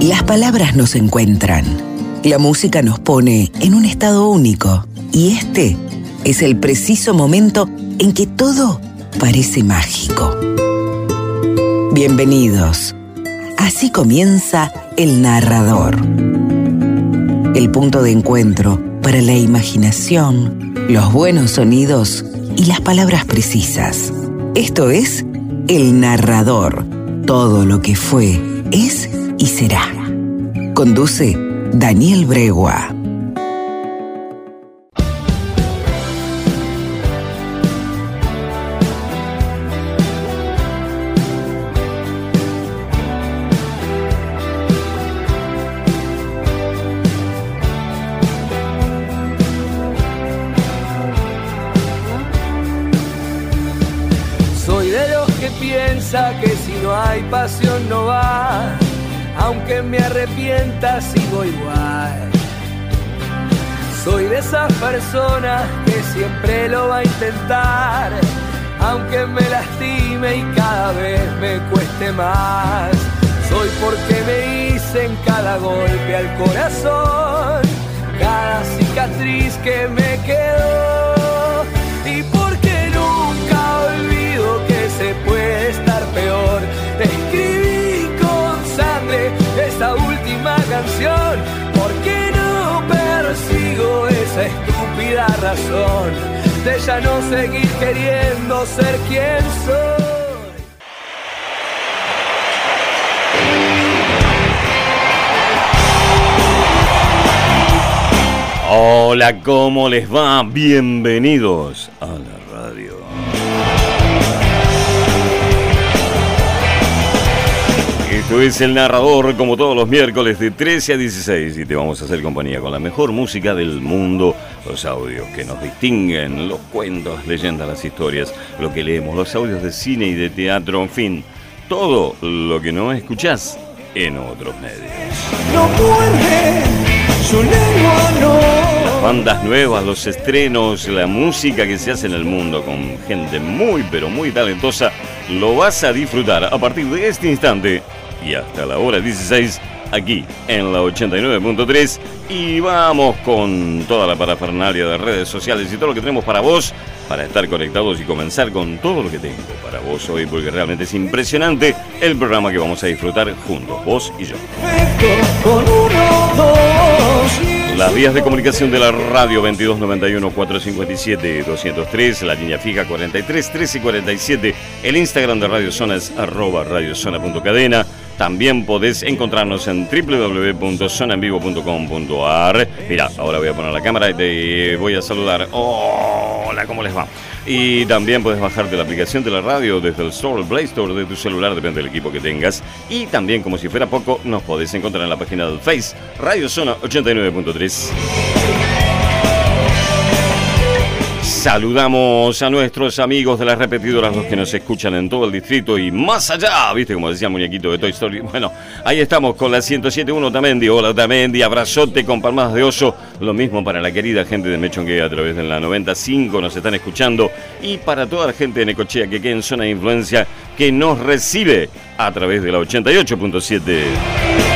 Las palabras nos encuentran. La música nos pone en un estado único. Y este es el preciso momento en que todo parece mágico. Bienvenidos. Así comienza El Narrador. El punto de encuentro para la imaginación, los buenos sonidos y las palabras precisas. Esto es El Narrador. Todo lo que fue, es y será. Conduce Daniel Bregua. Personas que siempre lo va a intentar, aunque me lastime y cada vez me cueste más. Soy porque me hice en cada golpe al corazón, cada cicatriz que me quedó. Y porque nunca olvido que se puede estar peor. Escribí con sangre esta última canción, esa estúpida razón de ya no seguir queriendo ser quien soy. Hola, ¿cómo les va? Bienvenidos a la radio. Esto es el narrador, como todos los miércoles de 13 a 16, y te vamos a hacer compañía con la mejor música del mundo, los audios que nos distinguen, los cuentos, leyendas, las historias, lo que leemos, los audios de cine y de teatro, en fin, todo lo que no escuchás en otros medios. No muerde su lengua, no. Las bandas nuevas, los estrenos, la música que se hace en el mundo con gente muy pero muy talentosa, lo vas a disfrutar a partir de este instante y hasta la hora 16 aquí en la 89.3 y vamos con toda la parafernalia de redes sociales y todo lo que tenemos para vos para estar conectados y comenzar con todo lo que tengo para vos hoy porque realmente es impresionante el programa que vamos a disfrutar juntos, vos y yo. Las vías de comunicación de la radio 2291 457 203, la línea fija 43 13 47, el Instagram de Radio Zona es arroba radiozona.cadena. También podés encontrarnos en www.zonaenvivo.com.ar. Mira, ahora voy a poner la cámara y te voy a saludar. Hola, ¿cómo les va? Y también puedes bajarte la aplicación de la radio desde el Store, el Play Store de tu celular, depende del equipo que tengas. Y también, como si fuera poco, nos podés encontrar en la página del Face, Radio Zona 89.3. Saludamos a nuestros amigos de las repetidoras, los que nos escuchan en todo el distrito y más allá, ¿viste? Como decía el muñequito de Toy Story. Bueno, ahí estamos con la 107.1 Tamendi. Hola Tamendi, abrazote con palmadas de oso. Lo mismo para la querida gente de Mechongue a través de la 95 nos están escuchando. Y para toda la gente de Necochea que queda en zona de influencia que nos recibe a través de la 88.7.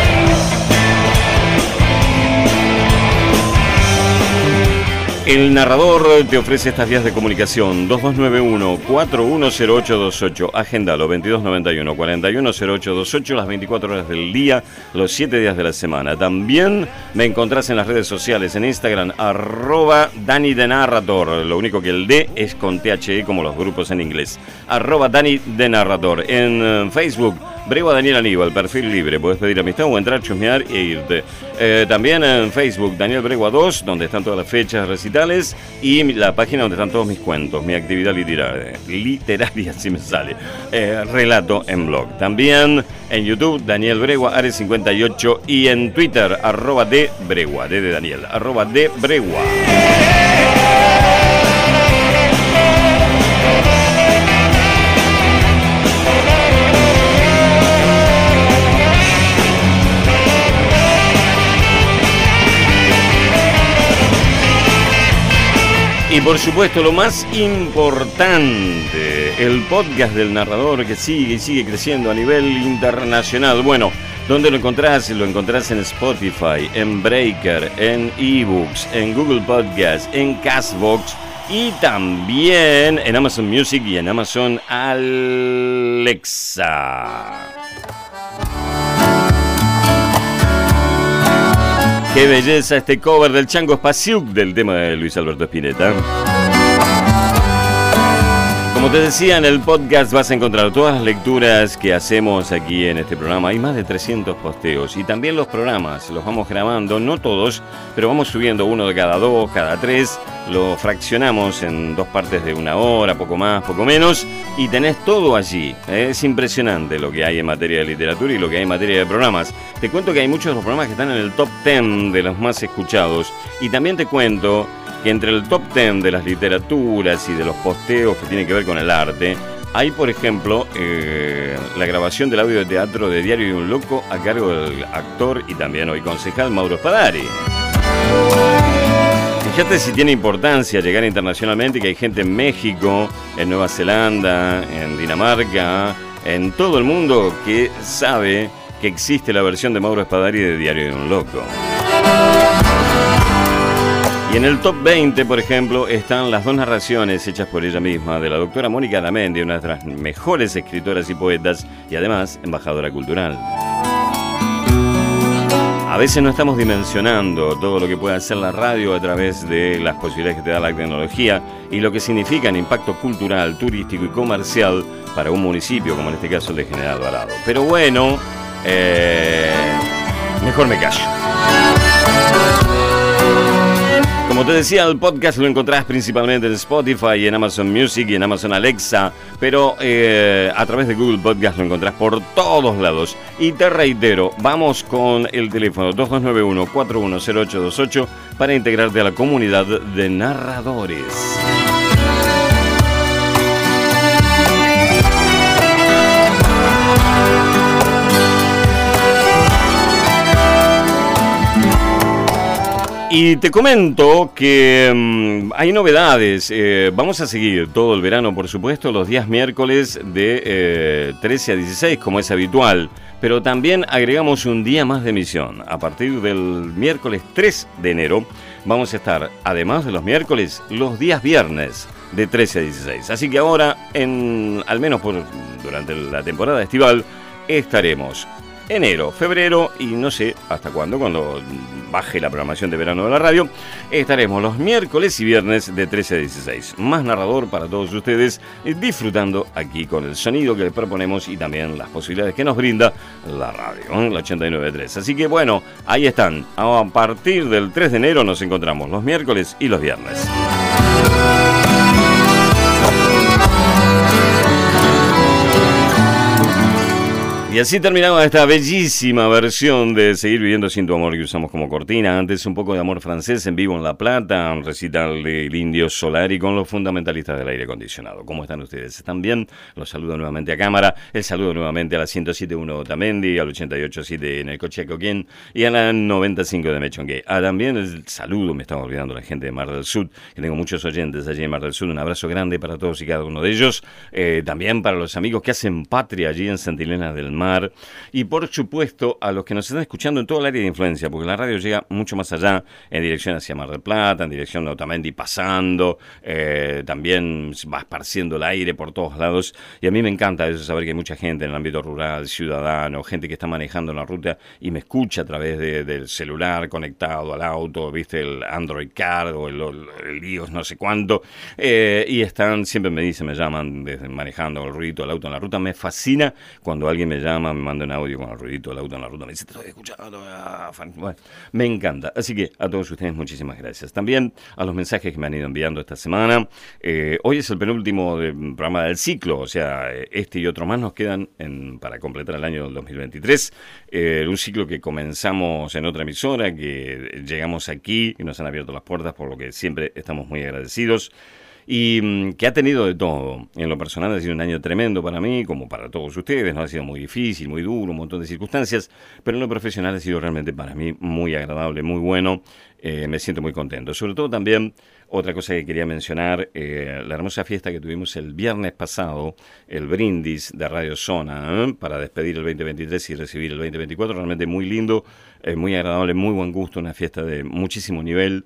El narrador te ofrece estas vías de comunicación 2291-410828, agéndalo 2291-410828 las 24 horas del día, los 7 días de la semana. También me encontrás en las redes sociales, en Instagram, arroba Dani de Narrator, lo único que el D es con THE como los grupos en inglés, arroba Dani de Narrator. En eh, Facebook, Bregua Daniel Aníbal, perfil libre, puedes pedir amistad o entrar, chusmear e irte. Eh, también en Facebook, Daniel Bregua 2, donde están todas las fechas recitales y la página donde están todos mis cuentos, mi actividad literaria, literaria si me sale, Eh, relato en blog. También en YouTube, Daniel Bregua, Ares 58 y en Twitter, arroba de Bregua, D de Daniel, arroba de Bregua. Por supuesto, lo más importante, el podcast del narrador que sigue y sigue creciendo a nivel internacional. Bueno, ¿Dónde lo encontrás? Lo encontrás en Spotify, en Breaker, en eBooks, en Google Podcast, en Castbox y también en Amazon Music y en Amazon Alexa. Qué belleza este cover del Chango Spasiuk del tema de Luis Alberto Spinetta. Como te decía, en el podcast vas a encontrar todas las lecturas que hacemos aquí en este programa. Hay más de 300 posteos y también los programas los vamos grabando, no todos, pero vamos subiendo uno de cada dos, cada tres. Lo fraccionamos en dos partes de una hora, poco más, poco menos, y tenés todo allí. Es impresionante lo que hay en materia de literatura y lo que hay en materia de programas. Te cuento que hay muchos de los programas que están en el top 10 de los más escuchados y también te cuento que entre el top 10 de las literaturas y de los posteos que tienen que ver con el arte, hay, por ejemplo, eh, la grabación del audio de teatro de Diario de un Loco a cargo del actor y también hoy concejal Mauro Spadari. Fíjate si tiene importancia llegar internacionalmente, que hay gente en México, en Nueva Zelanda, en Dinamarca, en todo el mundo que sabe que existe la versión de Mauro Spadari de Diario de un Loco. Y en el top 20, por ejemplo, están las dos narraciones hechas por ella misma de la doctora Mónica Damendi, una de las mejores escritoras y poetas y además embajadora cultural. A veces no estamos dimensionando todo lo que puede hacer la radio a través de las posibilidades que te da la tecnología y lo que significa en impacto cultural, turístico y comercial para un municipio, como en este caso el de General Varado. Pero bueno, eh, mejor me callo. Como te decía, el podcast lo encontrás principalmente en Spotify y en Amazon Music y en Amazon Alexa, pero eh, a través de Google Podcast lo encontrás por todos lados. Y te reitero, vamos con el teléfono 2291-410828 para integrarte a la comunidad de narradores. Y te comento que mm, hay novedades. Eh, vamos a seguir todo el verano, por supuesto, los días miércoles de 13 eh, a 16, como es habitual. Pero también agregamos un día más de emisión. A partir del miércoles 3 de enero vamos a estar, además de los miércoles, los días viernes de 13 a 16. Así que ahora, en, al menos por, durante la temporada estival, estaremos enero, febrero y no sé hasta cuándo, cuando baje la programación de verano de la radio, estaremos los miércoles y viernes de 13 a 16. Más narrador para todos ustedes, disfrutando aquí con el sonido que les proponemos y también las posibilidades que nos brinda la radio, ¿eh? la 89.3. Así que bueno, ahí están. A partir del 3 de enero nos encontramos los miércoles y los viernes. Y así terminamos esta bellísima versión de Seguir viviendo sin tu amor que usamos como cortina. Antes un poco de amor francés en vivo en La Plata, un recital del Indio Solari con los fundamentalistas del aire acondicionado. ¿Cómo están ustedes? ¿Están bien? Los saludo nuevamente a cámara. El saludo nuevamente a la 107.1 Otamendi, al 88.7 en el coche Coquín y a la 95 de Mechongue. Ah, también el saludo, me estaba olvidando la gente de Mar del Sur, que tengo muchos oyentes allí en Mar del Sur. Un abrazo grande para todos y cada uno de ellos. Eh, también para los amigos que hacen patria allí en Santilena del mar. Y por supuesto, a los que nos están escuchando en todo el área de influencia, porque la radio llega mucho más allá, en dirección hacia Mar del Plata, en dirección de Otamendi pasando, eh, también va esparciendo el aire por todos lados. Y a mí me encanta eso, saber que hay mucha gente en el ámbito rural, ciudadano, gente que está manejando la ruta y me escucha a través del celular conectado al auto, viste, el Android Car o el, el iOS no sé cuánto. Eh, y están, siempre me dicen, me llaman manejando el ruido del auto en la ruta. Me fascina cuando alguien me llama me manda un audio con el ruidito del auto en la ruta, me dice, te estoy escuchando. Ah, me encanta. Así que a todos ustedes muchísimas gracias. También a los mensajes que me han ido enviando esta semana. Eh, hoy es el penúltimo programa del ciclo, o sea, este y otro más nos quedan para completar el año del 2023. Eh, un ciclo que comenzamos en otra emisora, que llegamos aquí y nos han abierto las puertas, por lo que siempre estamos muy agradecidos. Y mm, que ha tenido de todo. En lo personal ha sido un año tremendo para mí, como para todos ustedes, ¿no? Ha sido muy difícil, muy duro, un montón de circunstancias, pero en lo profesional ha sido realmente para mí muy agradable, muy bueno. Eh, me siento muy contento. Sobre todo también, otra cosa que quería mencionar, eh, la hermosa fiesta que tuvimos el viernes pasado, el brindis de Radio Zona, ¿eh? para despedir el 2023 y recibir el 2024, realmente muy lindo, muy agradable, muy buen gusto, una fiesta de muchísimo nivel.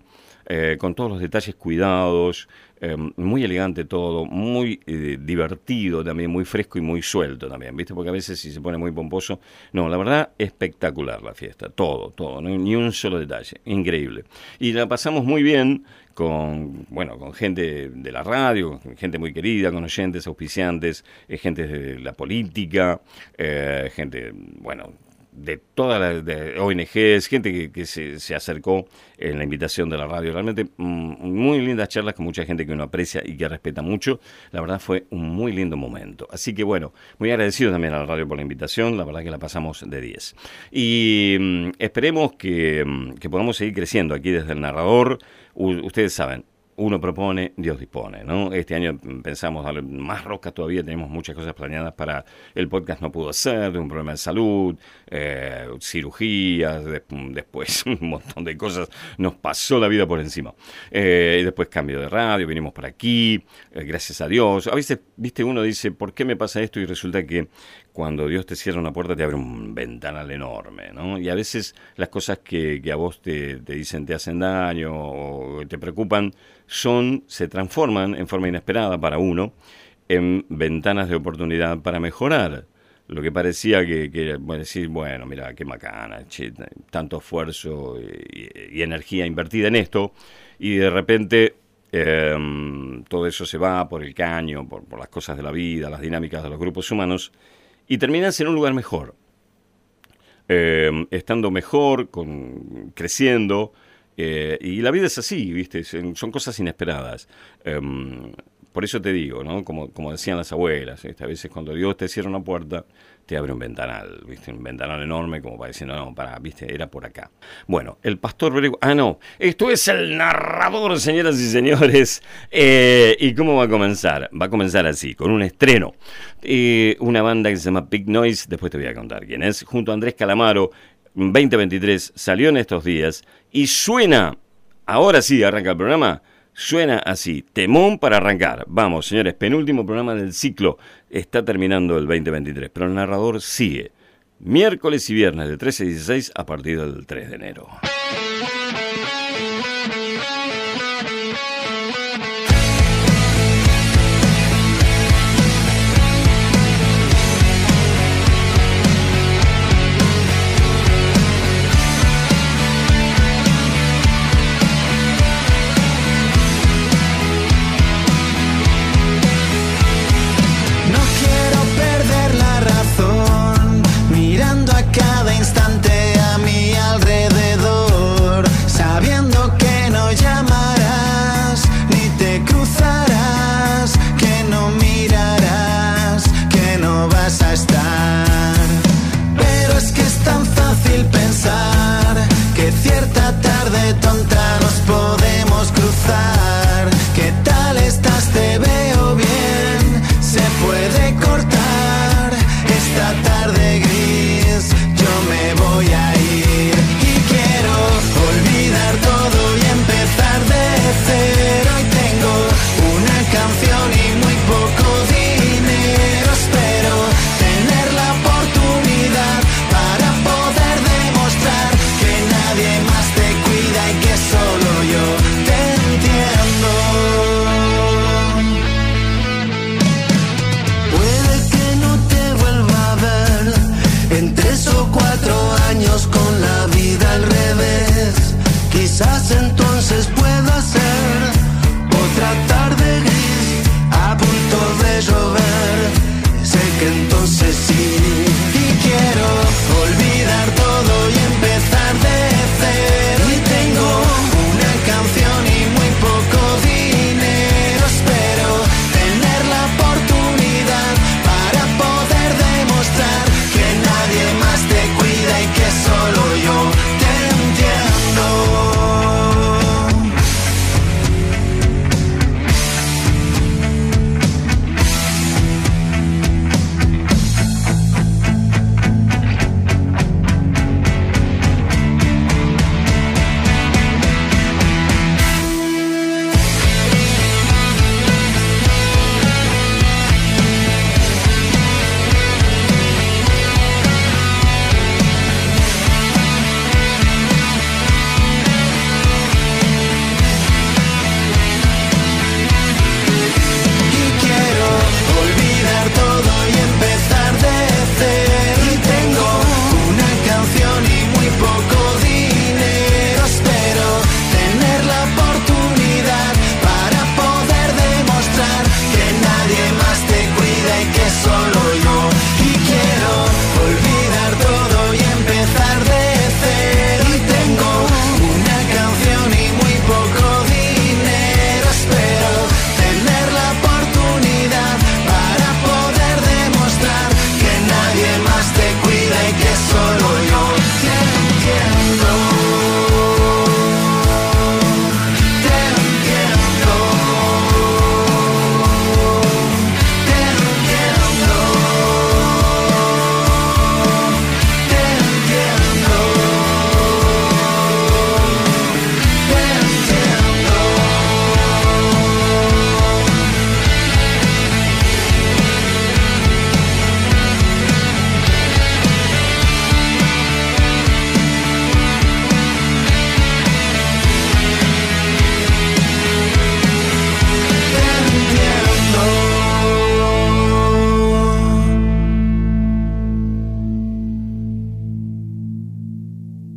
con todos los detalles cuidados, Em, muy elegante todo, muy eh, divertido también, muy fresco y muy suelto también, ¿viste? Porque a veces si se pone muy pomposo, no, la verdad, espectacular la fiesta, todo, todo, ni un solo detalle, increíble. Y la pasamos muy bien con, bueno, con gente de la radio, gente muy querida, con oyentes, auspiciantes, eh, gente de la política, eh, gente, bueno, de todas las ONGs, gente que, se, acercó en la invitación de la radio. Realmente mm, muy lindas charlas con mucha gente que uno aprecia y que respeta mucho. La verdad fue un muy lindo momento. Así que bueno, muy agradecido también a la radio por la invitación. La verdad que la pasamos de 10. Y mm, esperemos que, mm, que, podamos seguir creciendo aquí desde el narrador. ustedes saben, uno propone, Dios dispone, ¿no? Este año pensamos darle más roscas todavía, tenemos muchas cosas planeadas para el podcast no pudo ser, de un problema de salud, eh, cirugías, después un montón de cosas, nos pasó la vida por encima. Eh, y después cambio de radio, vinimos por aquí, eh, gracias a Dios. A veces, viste, uno dice, ¿por qué me pasa esto? Y resulta que cuando Dios te cierra una puerta te abre un ventanal enorme, ¿no? Y a veces las cosas que, a vos te, te, dicen te hacen daño o te preocupan son, se transforman en forma inesperada para uno en ventanas de oportunidad para mejorar. Lo que parecía que, que bueno, decir, bueno, mira, qué macana, tanto esfuerzo y, energía invertida en esto, y de repente em, todo eso se va por el caño, por, por las cosas de la vida, las dinámicas de los grupos humanos, y terminas en un lugar mejor, eh, estando mejor, con, creciendo. Eh, y la vida es así, ¿viste? Son cosas inesperadas. Em, por eso te digo, ¿no? Como, como decían las abuelas, a veces cuando Dios te cierra una puerta, te abre un ventanal, ¿viste? Un ventanal enorme como para decir, no, no, para, ¿viste? Era por acá. Bueno, el pastor Ah, no, esto es el narrador, señoras y señores. Eh, ¿Y cómo va a comenzar? Va a comenzar así, con un estreno. Eh, una banda que se llama Big Noise, después te voy a contar quién es, junto a Andrés Calamaro. 2023 salió en estos días y suena, ahora sí arranca el programa, Suena así, temón para arrancar. Vamos, señores, penúltimo programa del ciclo. Está terminando el 2023, pero el narrador sigue. Miércoles y viernes de 13 a 16 a partir del 3 de enero. I says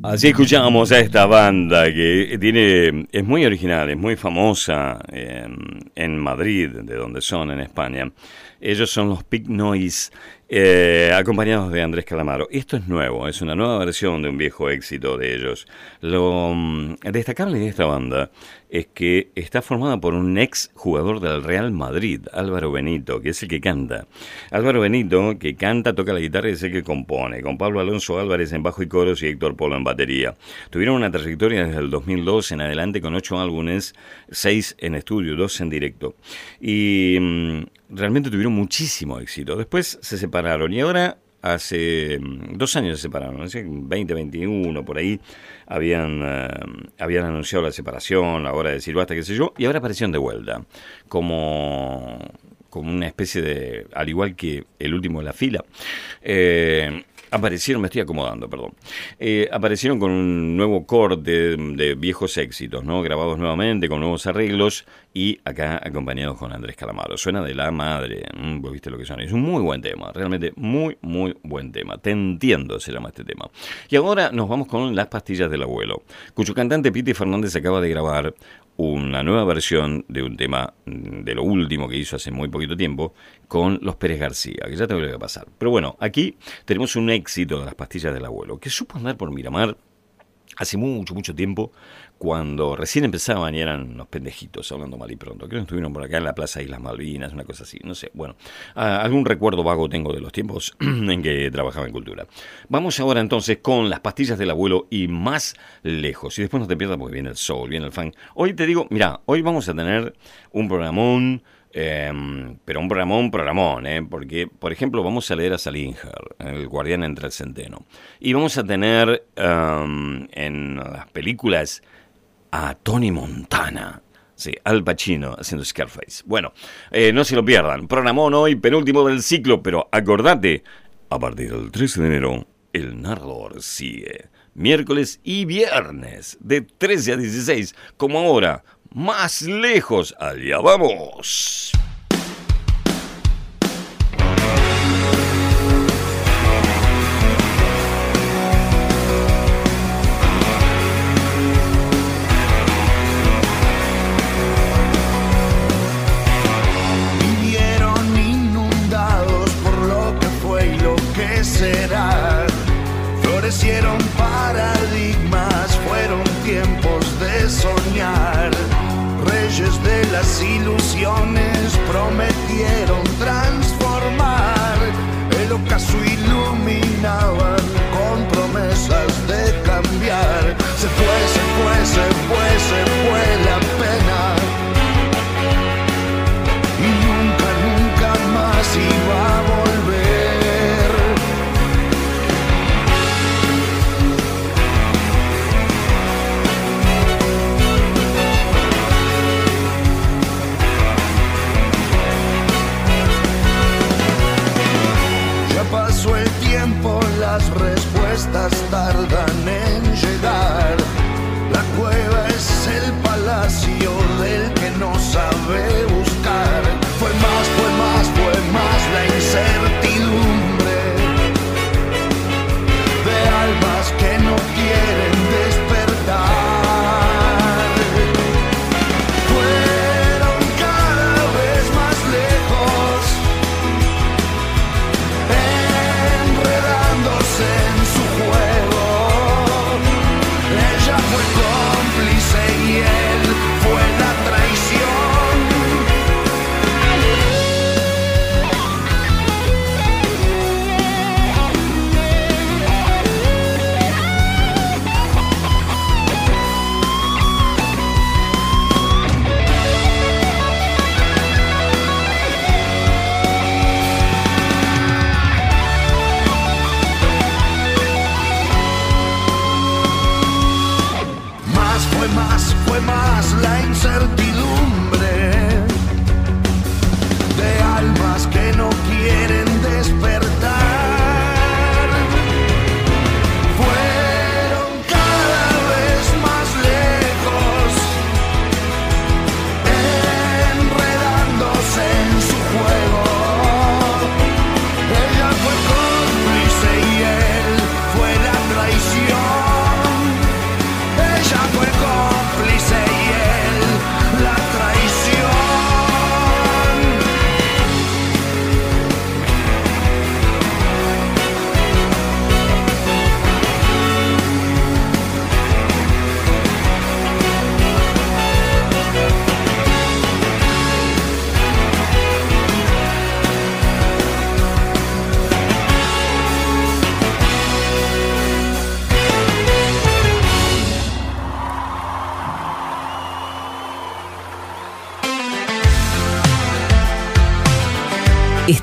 Así escuchamos a esta banda que tiene es muy original, es muy famosa en, en Madrid, de donde son, en España. Ellos son los Pig Noise eh, acompañados de Andrés Calamaro. Esto es nuevo, es una nueva versión de un viejo éxito de ellos. Lo mm, destacable de esta banda es que está formada por un ex jugador del Real Madrid, Álvaro Benito, que es el que canta. Álvaro Benito, que canta, toca la guitarra y es el que compone, con Pablo Alonso Álvarez en bajo y coros y Héctor Polo en batería. Tuvieron una trayectoria desde el 2002 en adelante con ocho álbumes, seis en estudio, dos en directo. Y mm, realmente tuvieron muchísimo éxito. Después se separaron y ahora hace mm, dos años se separaron, hace 2021 por ahí habían, eh, habían anunciado la separación, la hora de decir basta, qué sé yo, y ahora aparecieron de vuelta como, como una especie de, al igual que el último de la fila. Eh, aparecieron, me estoy acomodando, perdón, eh, aparecieron con un nuevo corte de, viejos éxitos, ¿no? Grabados nuevamente, con nuevos arreglos y acá acompañados con Andrés Calamaro. Suena de la madre, vos viste lo que suena. Es un muy buen tema, realmente muy, muy buen tema. Te entiendo, se llama este tema. Y ahora nos vamos con Las pastillas del abuelo, cuyo cantante Piti Fernández acaba de grabar una nueva versión de un tema mm, de lo último que hizo hace muy poquito tiempo con los Pérez García, que ya te voy a pasar. Pero bueno, aquí tenemos un éxito de las pastillas del abuelo, que supo andar por Miramar hace mucho, mucho tiempo, cuando recién empezaban y eran unos pendejitos, hablando mal y pronto. Creo que estuvieron por acá en la Plaza Islas Malvinas, una cosa así, no sé. Bueno, algún recuerdo vago tengo de los tiempos en que trabajaba en cultura. Vamos ahora entonces con las pastillas del abuelo y más lejos. Y después no te pierdas porque viene el sol, viene el fan. Hoy te digo, mira, hoy vamos a tener un programón. Em, pero un programón, programón, ¿eh? porque, por ejemplo, vamos a leer a Salinger, El guardián entre el centeno. Y vamos a tener em, en las películas a Tony Montana. Sí, Al Pacino haciendo Scarface. Bueno, eh, no se lo pierdan. Programón hoy, penúltimo del ciclo, pero acordate, a partir del 13 de enero, el narrador sigue. Miércoles y viernes, de 13 a 16, como ahora, más lejos. Allá vamos. El ocaso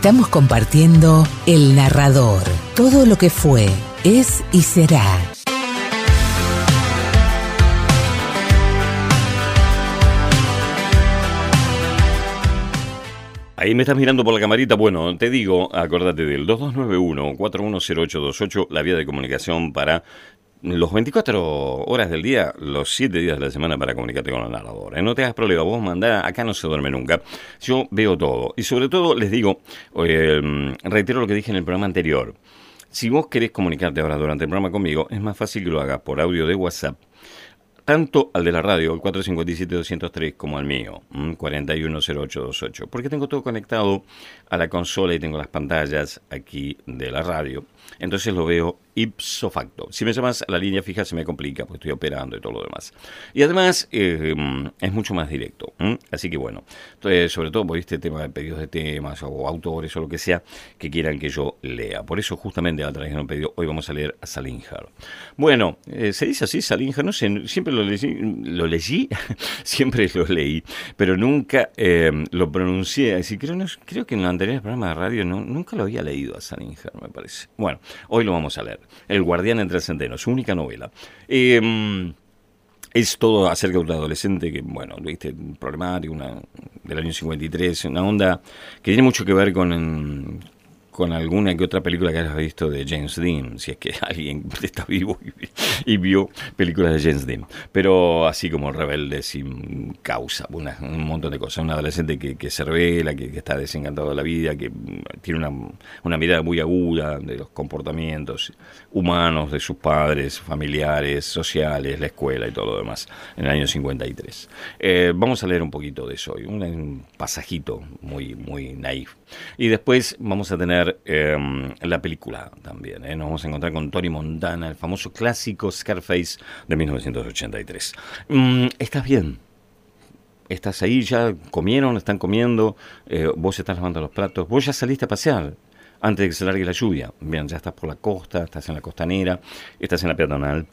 Estamos compartiendo El Narrador, todo lo que fue, es y será. Ahí me estás mirando por la camarita. Bueno, te digo, acordate del 2291-410828, la vía de comunicación para los 24 horas del día, los 7 días de la semana para comunicarte con el narrador. ¿eh? No te hagas problema, vos mandá, acá no se duerme nunca. Yo veo todo. Y sobre todo les digo, eh, reitero lo que dije en el programa anterior. Si vos querés comunicarte ahora durante el programa conmigo, es más fácil que lo hagas por audio de WhatsApp tanto al de la radio, el 457-203, como al mío, 410828, porque tengo todo conectado a la consola y tengo las pantallas aquí de la radio. Entonces lo veo ipso facto. Si me llamas a la línea fija se me complica, porque estoy operando y todo lo demás. Y además eh, es mucho más directo. Así que bueno, entonces, sobre todo por este tema de pedidos de temas o autores o lo que sea que quieran que yo lea. Por eso justamente a través de un pedido hoy vamos a leer a Salinger. Bueno, eh, se dice así Salinger, no sé, siempre lo leí, lo leí siempre lo leí, pero nunca eh, lo pronuncié. Así, creo, no, creo que en el anterior programa de radio no, nunca lo había leído a Salinger, me parece. Bueno, hoy lo vamos a leer. El guardián entre el centeno, su única novela. Em, es todo acerca de un adolescente que, bueno, viste, problemático, una, del año 53, una onda que tiene mucho que ver con, con alguna que otra película que hayas visto de James Dean, si es que alguien está vivo y, vio películas de James Dean. Pero así como rebelde, sin causa, un montón de cosas. Un adolescente que, que se revela, que, está desencantado de la vida, que tiene una, una, mirada muy aguda de los comportamientos humanos de sus padres, familiares, sociales, la escuela y todo lo demás, en el año 53. Eh, vamos a leer un poquito de eso hoy, un, pasajito muy, muy naif. Y después vamos a tener Em, la película también. ¿eh? Nos vamos a encontrar con Tony Montana, el famoso clásico Scarface de 1983. Mm, ¿Estás bien? ¿Estás ahí? ¿Ya comieron? ¿Están comiendo? Eh, ¿Vos estás lavando los platos? ¿Vos ya saliste a pasear? Antes de que se largue la lluvia. Bien, ya estás por la costa, estás en la costanera, estás en la peatonal,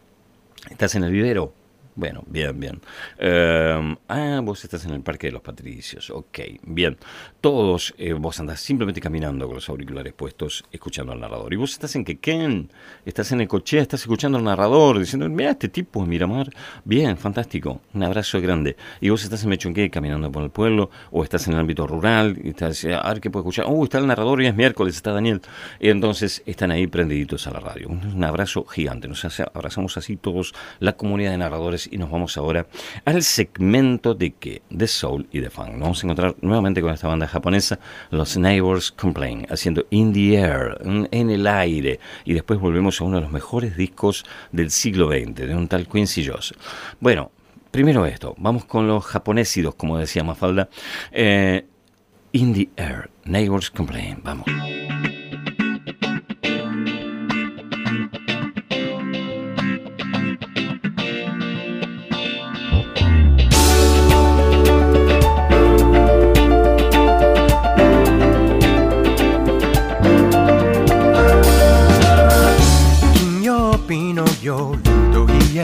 estás en el vivero bueno, bien, bien. Em, ah, vos estás en el Parque de los Patricios. Ok, bien. Todos, eh, vos andás simplemente caminando con los auriculares puestos, escuchando al narrador. Y vos estás en Quequén, estás en el coche, estás escuchando al narrador, diciendo, mira, este tipo Miramar. Bien, fantástico. Un abrazo grande. Y vos estás en Mechonqué, caminando por el pueblo, o estás en el ámbito rural, y estás, a ver qué puedo escuchar. Oh, está el narrador y es miércoles, está Daniel. Y entonces están ahí prendiditos a la radio. Un, abrazo gigante. Nos abrazamos así todos, la comunidad de narradores y nos vamos ahora al segmento de que de soul y de funk. Nos vamos a encontrar nuevamente con esta banda japonesa, los Neighbors Complain, haciendo In the Air, en el aire, y después volvemos a uno de los mejores discos del siglo XX, de un tal Quincy Jones. Bueno, primero esto, vamos con los japonésidos, como decía Mafalda. Eh, in the Air, Neighbors Complain, vamos.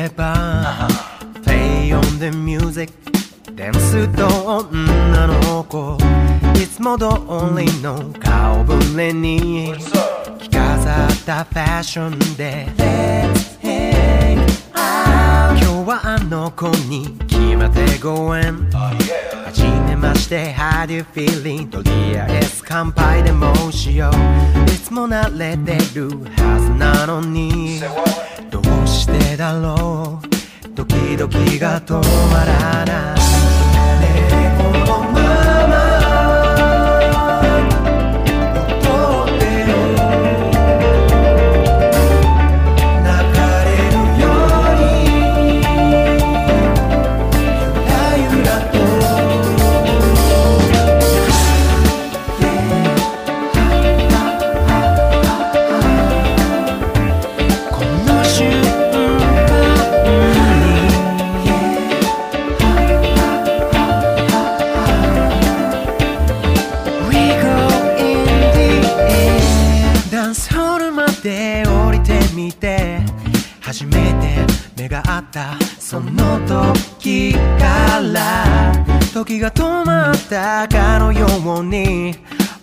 Play on the music. ダンスと女の子。いつも通りの顔ぶれに着飾ったファッションで。Let's hang out 今日はあの子に決まってご縁。はじめまして。How do you feeling とりあえず乾杯でもしよう。いつも慣れてるはずなのに。どうしてだろう。ドキドキが止まらない。時が止まったかのように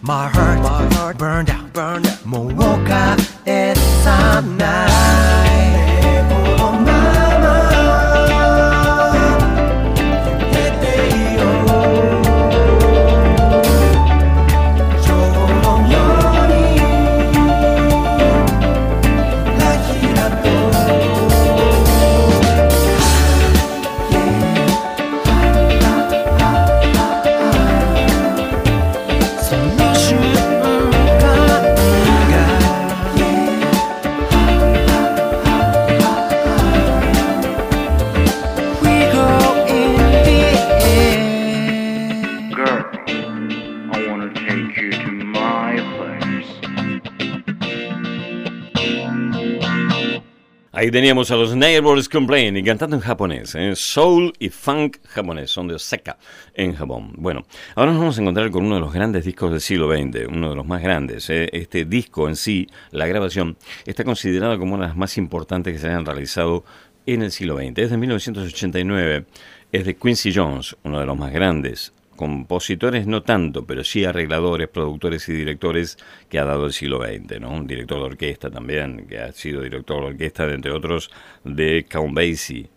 My heart, my heart burned out, burned out. もう帰さない Ahí teníamos a los Neighbors Complain y cantando en japonés, ¿eh? soul y funk japonés, son de Osaka en Japón. Bueno, ahora nos vamos a encontrar con uno de los grandes discos del siglo XX, uno de los más grandes. ¿eh? Este disco en sí, la grabación, está considerado como una de las más importantes que se hayan realizado en el siglo XX. Es de 1989, es de Quincy Jones, uno de los más grandes. Compositores no tanto, pero sí arregladores, productores y directores que ha dado el siglo XX, ¿no? Un director de orquesta también, que ha sido director de orquesta, entre otros, de Count Basie,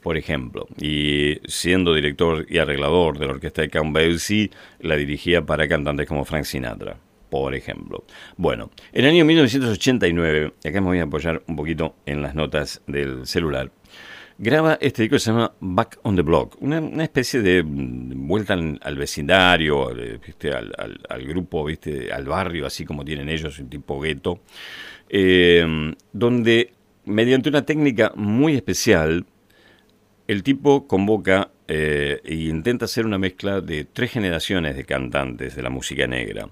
por ejemplo. Y siendo director y arreglador de la orquesta de Count Basie, la dirigía para cantantes como Frank Sinatra por ejemplo. Bueno, en el año 1989, y acá me voy a apoyar un poquito en las notas del celular, graba este disco que se llama Back on the Block, una, especie de vuelta al, vecindario, al, ¿viste? Al, grupo, ¿viste? al barrio, así como tienen ellos, un tipo gueto, eh, donde mediante una técnica muy especial, el tipo convoca e intenta hacer una mezcla de tres generaciones de cantantes de la música negra,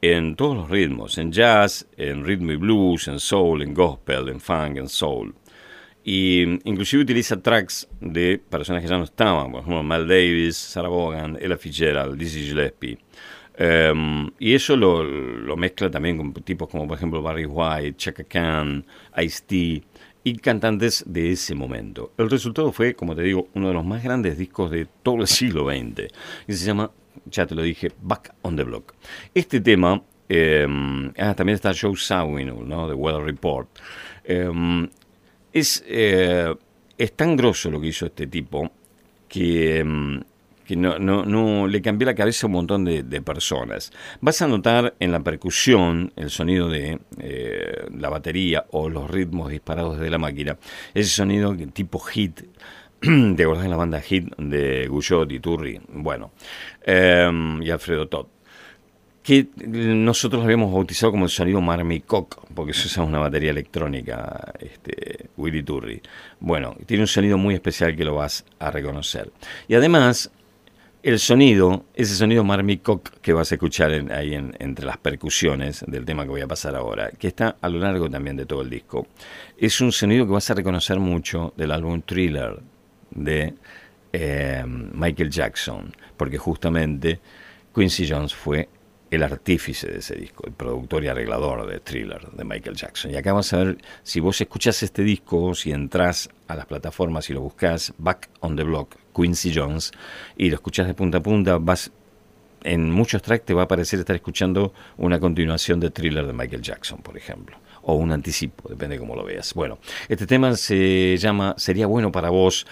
en todos los ritmos, en jazz, en rhythm y blues, en soul, en gospel, en funk, en soul. Y inclusive utiliza tracks de personas que ya no estaban, por ejemplo, Mal Davis, Sarah Vaughan, Ella Fitzgerald, Dizzy Gillespie. Em, y eso lo, lo mezcla también con tipos como, por ejemplo, Barry White, Chaka Khan, Ice-T y cantantes de ese momento. El resultado fue, como te digo, uno de los más grandes discos de todo el siglo XX. Y se llama, ya te lo dije, Back on the Block. Este tema, em, ah, también está Joe Zawinul, ¿no? The Weather Report. Em, es, eh, es tan grosso lo que hizo este tipo que, mm, que no, no, no le cambió la cabeza a un montón de, personas. Vas a notar en la percusión el sonido de eh, la batería o los ritmos disparados de la máquina, ese sonido tipo hit. ¿Te acordás de la banda Hit de Guyot y Turri? Bueno, em, y Alfredo Todd que nosotros lo habíamos bautizado como el sonido Marmicoc, porque se usa una batería electrónica, este, Willy Turri. Bueno, tiene un sonido muy especial que lo vas a reconocer. Y además, el sonido, ese sonido Marmicoc que vas a escuchar ahí en- entre las percusiones del tema que voy a pasar ahora, que está a lo largo también de todo el disco, es un sonido que vas a reconocer mucho del álbum Thriller de eh, Michael Jackson, porque justamente Quincy Jones fue el artífice de ese disco, el productor y arreglador de Thriller de Michael Jackson. Y acá vas a ver, si vos escuchás este disco, si entras a las plataformas y lo buscas, Back on the Block, Quincy Jones, y lo escuchás de punta a punta, vas en muchos tracks te va a parecer estar escuchando una continuación de Thriller de Michael Jackson, por ejemplo, o un anticipo, depende de cómo lo veas. Bueno, este tema se llama Sería bueno para vos,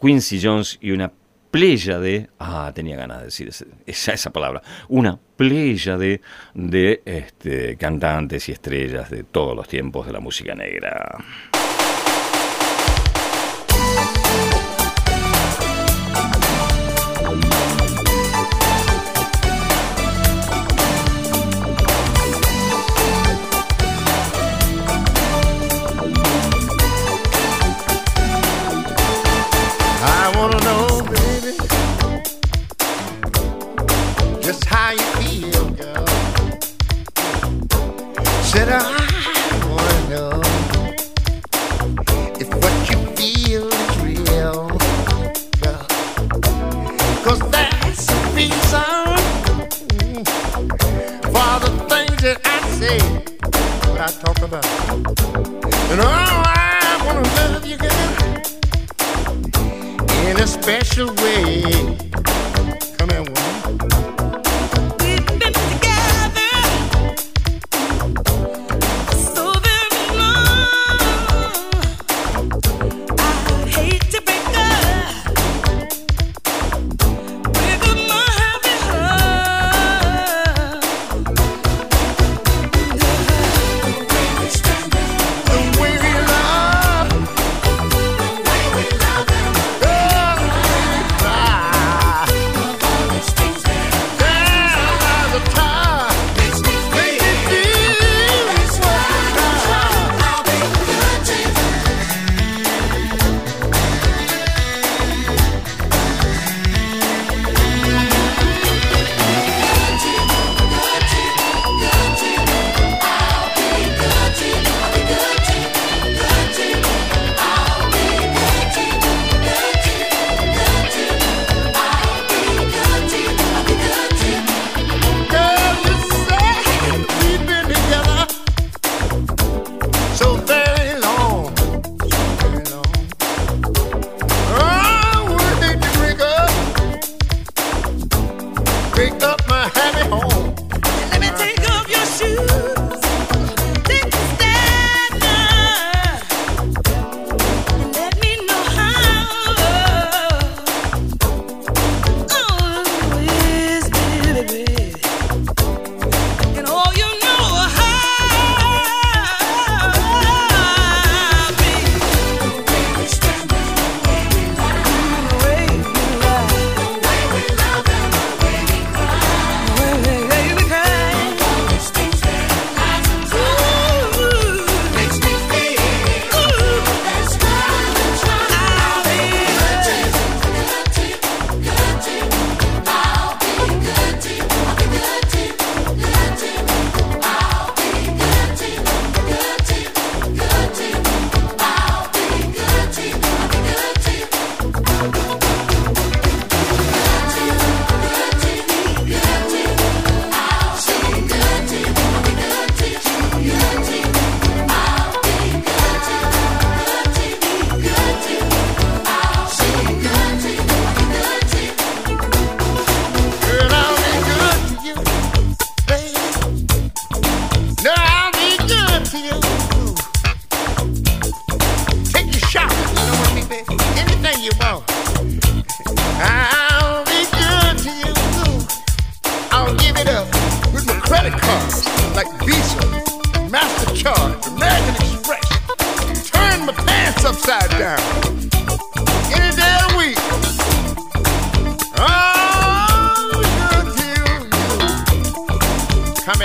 Quincy Jones y una playa de, ah, tenía ganas de decir esa, esa palabra, una playa de, de este, cantantes y estrellas de todos los tiempos de la música negra.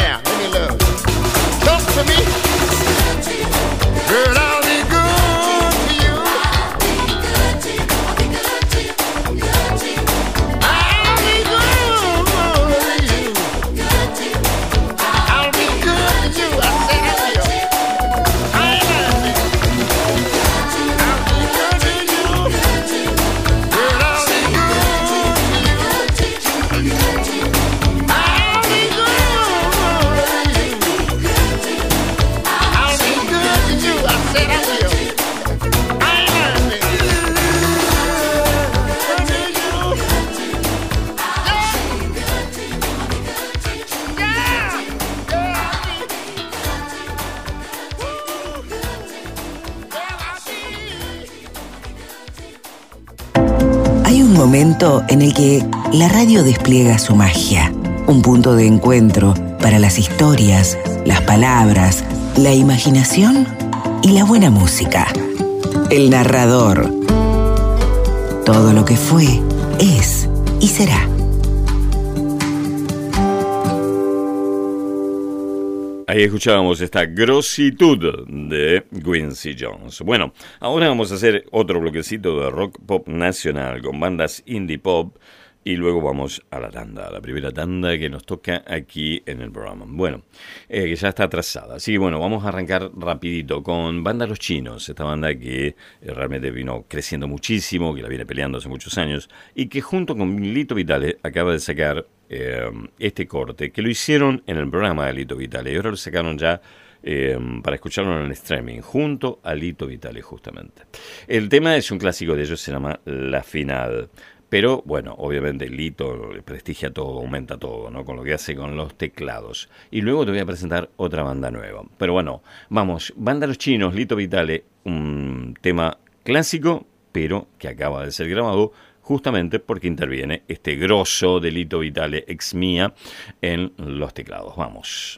You. Come here, let me love. you. Talk to me. Girl, en el que la radio despliega su magia, un punto de encuentro para las historias, las palabras, la imaginación y la buena música. El narrador. Todo lo que fue, es y será. Ahí escuchábamos esta grositud de Quincy Jones. Bueno, ahora vamos a hacer otro bloquecito de rock pop nacional con bandas indie pop y luego vamos a la tanda, a la primera tanda que nos toca aquí en el programa. Bueno, eh, que ya está atrasada. Así que bueno, vamos a arrancar rapidito con Banda Los Chinos, esta banda que eh, realmente vino creciendo muchísimo, que la viene peleando hace muchos años y que junto con Lito Vitale acaba de sacar eh, este corte, que lo hicieron en el programa de Lito Vitale y ahora lo sacaron ya eh, para escucharlo en el streaming, junto a Lito Vitale justamente. El tema es un clásico de ellos, se llama La Final. Pero bueno, obviamente Lito prestigia todo, aumenta todo, ¿no? Con lo que hace con los teclados. Y luego te voy a presentar otra banda nueva. Pero bueno, vamos, Banda Los Chinos, Lito Vitale, un tema clásico, pero que acaba de ser grabado justamente porque interviene este grosso de Lito Vitale ex mía en los teclados. Vamos.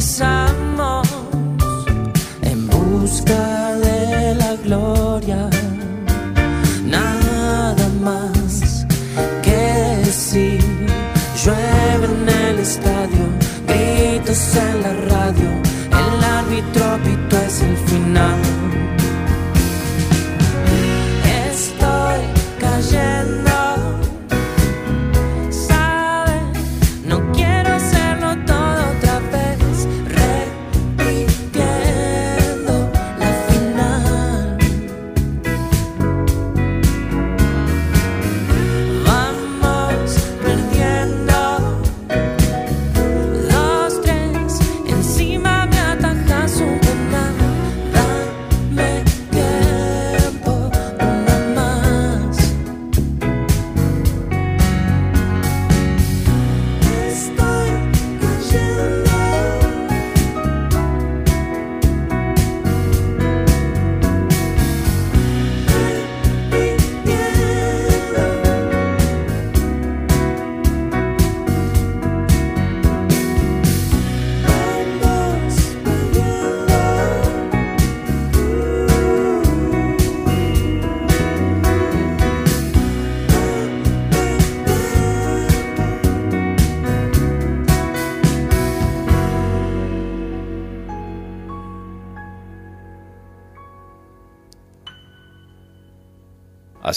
regresamos en busca de la gloria. Nada más que decir, llueve en el estadio, gritos en la radio.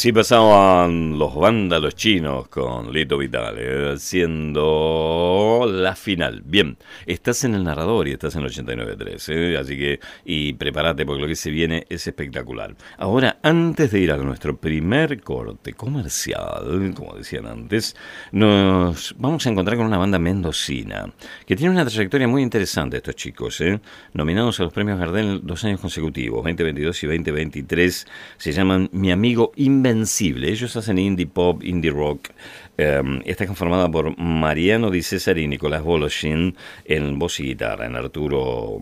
Así pasaban los vándalos chinos con Lito Vitale, haciendo la final. Bien, estás en el narrador y estás en el 89.3, ¿eh? así que, y prepárate porque lo que se viene es espectacular. Ahora, antes de ir a nuestro primer corte comercial, como decían antes, nos vamos a encontrar con una banda mendocina, que tiene una trayectoria muy interesante estos chicos, ¿eh? nominados a los premios Gardel dos años consecutivos, 2022 y 2023, se llaman Mi Amigo Invencible. Ellos hacen indie pop, indie rock. Eh, está conformada por Mariano Di César y Nicolás Boloshin en voz y guitarra, en Arturo,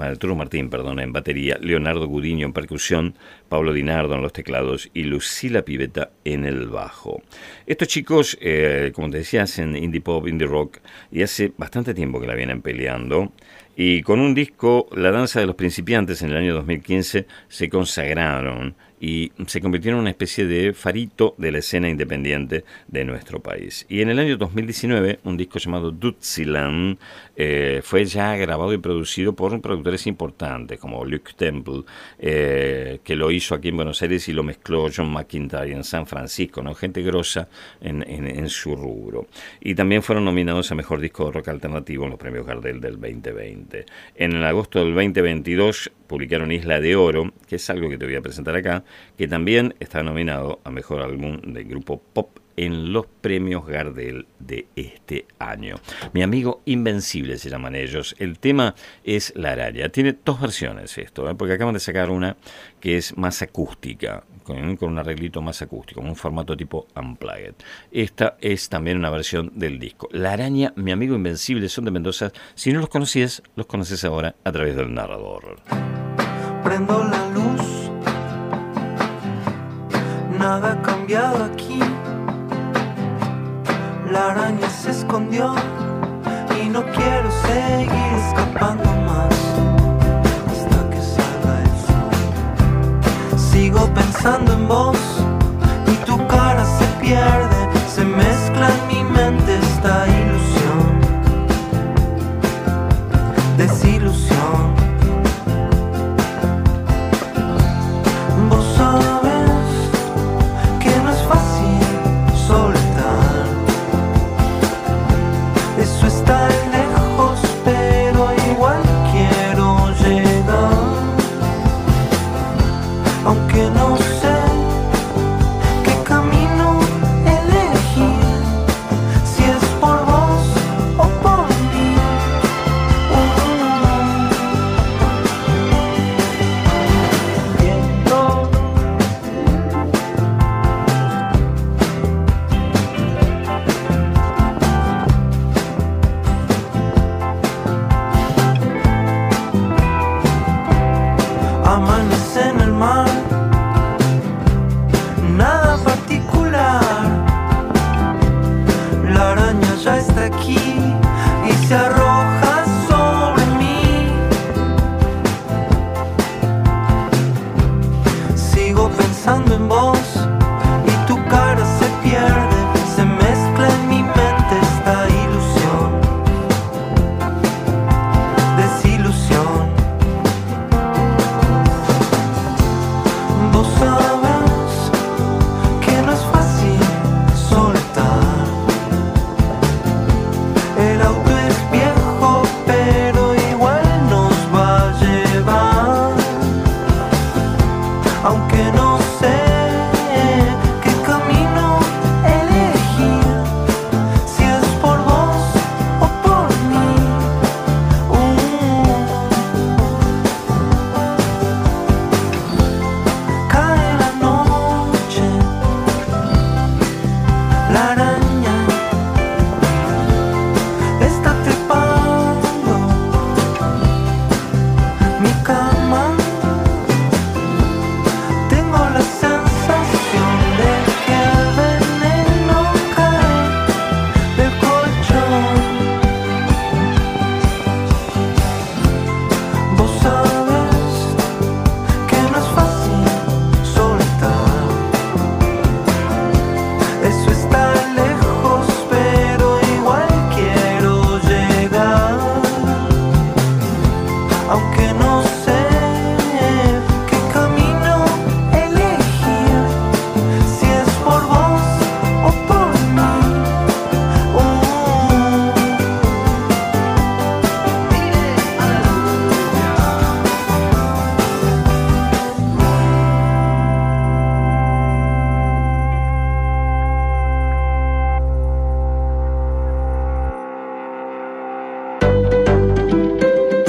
Arturo Martín perdón, en batería, Leonardo Gudiño en percusión, Pablo Dinardo en los teclados y Lucila Piveta en el bajo. Estos chicos, eh, como te decía, hacen indie pop, indie rock y hace bastante tiempo que la vienen peleando. Y con un disco, La Danza de los Principiantes, en el año 2015, se consagraron y se convirtieron en una especie de farito de la escena independiente de nuestro país. Y en el año 2019, un disco llamado Dutziland eh, fue ya grabado y producido por productores importantes como Luke Temple, eh, que lo hizo aquí en Buenos Aires y lo mezcló John McIntyre en San Francisco, ¿no? gente grosa en, en- en su rubro. Y también fueron nominados a Mejor Disco de Rock Alternativo en los premios Gardel del 2020. En el agosto del 2022 publicaron Isla de Oro, que es algo que te voy a presentar acá, que también está nominado a Mejor Álbum del grupo Pop en los premios Gardel de este año. Mi amigo Invencible se llaman ellos. El tema es La Araña. Tiene dos versiones esto, ¿eh? porque acaban de sacar una que es más acústica, con, con un arreglito más acústico, un formato tipo Unplugged. Esta es también una versión del disco. La Araña, Mi amigo Invencible, son de Mendoza. Si no los conocías, los conoces ahora a través del narrador. Prendo la luz, nada ha cambiado aquí. La araña se escondió y no quiero seguir escapando más hasta que salga el sol. Sigo pensando en vos y tu cara se pierde, se mezcla en mi mente esta ilusión,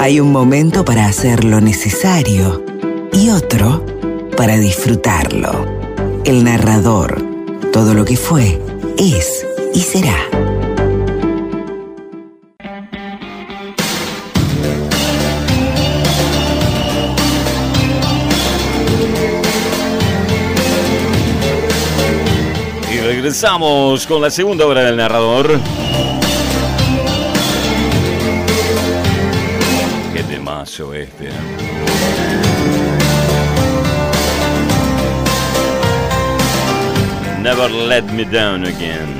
Hay un momento para hacer lo necesario y otro para disfrutarlo. El narrador, todo lo que fue, es y será. Y regresamos con la segunda obra del narrador. Este. ¿eh? Never let me down again.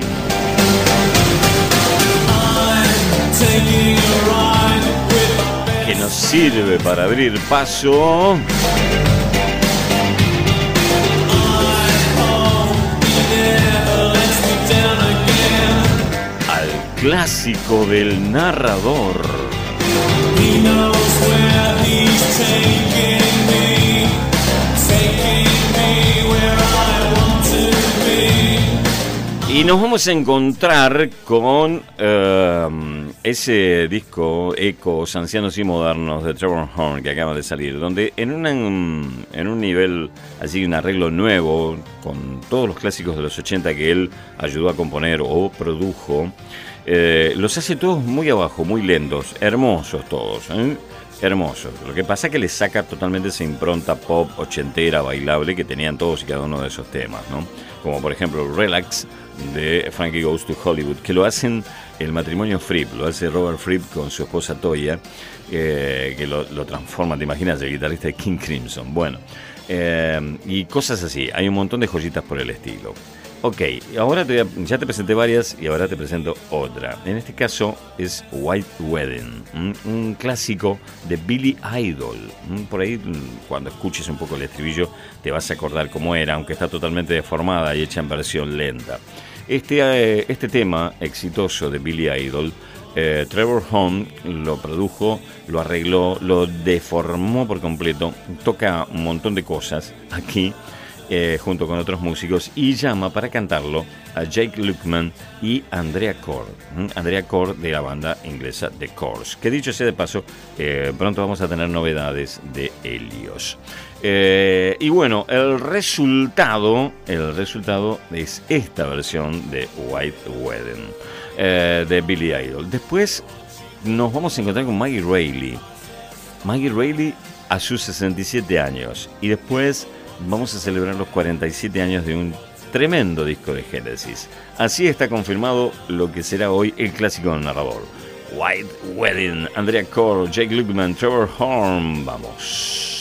Que nos sirve para abrir paso. clásico del narrador. Y nos vamos a encontrar con eh, ese disco Ecos Ancianos y Modernos de Trevor Horn que acaba de salir, donde en, una- en un nivel así, un arreglo nuevo, con todos los clásicos de los 80 que él ayudó a componer o produjo, eh, los hace todos muy abajo, muy lentos, hermosos todos. ¿eh? Hermosos. Lo que pasa es que le saca totalmente esa impronta pop ochentera, bailable que tenían todos y cada uno de esos temas, ¿no? Como por ejemplo Relax de Frankie Goes to Hollywood, que lo hacen el matrimonio Fripp, lo hace Robert Fripp con su esposa Toya, eh, que lo, lo transforma, te imaginas, el guitarrista de King Crimson. Bueno, eh, y cosas así, hay un montón de joyitas por el estilo. Ok, ahora te ya te presenté varias y ahora te presento otra. En este caso es White Wedding, un clásico de Billy Idol. ¿m? Por ahí, mm, cuando escuches un poco el estribillo, te vas a acordar cómo era, aunque está totalmente deformada y hecha en versión lenta. Este, eh, este tema exitoso de Billy Idol, eh, Trevor Home lo produjo, lo arregló, lo deformó por completo, toca un montón de cosas aquí eh, junto con otros músicos y llama para cantarlo a Jake Luckman y Andrea Cord. ¿m? Andrea Cord de la banda inglesa The Course. Que dicho sea de paso, eh, pronto vamos a tener novedades de Helios. Eh, y bueno, el resultado, el resultado es esta versión de White Wedding de Billy Idol. Después nos vamos a encontrar con Maggie Reilly. Maggie Reilly a sus 67 años. Y después vamos a celebrar los 47 años de un tremendo disco de Genesis. Así está confirmado lo que será hoy el clásico narrador. White Wedding, Andrea Core, Jake Luckman, Trevor Horn. Vamos.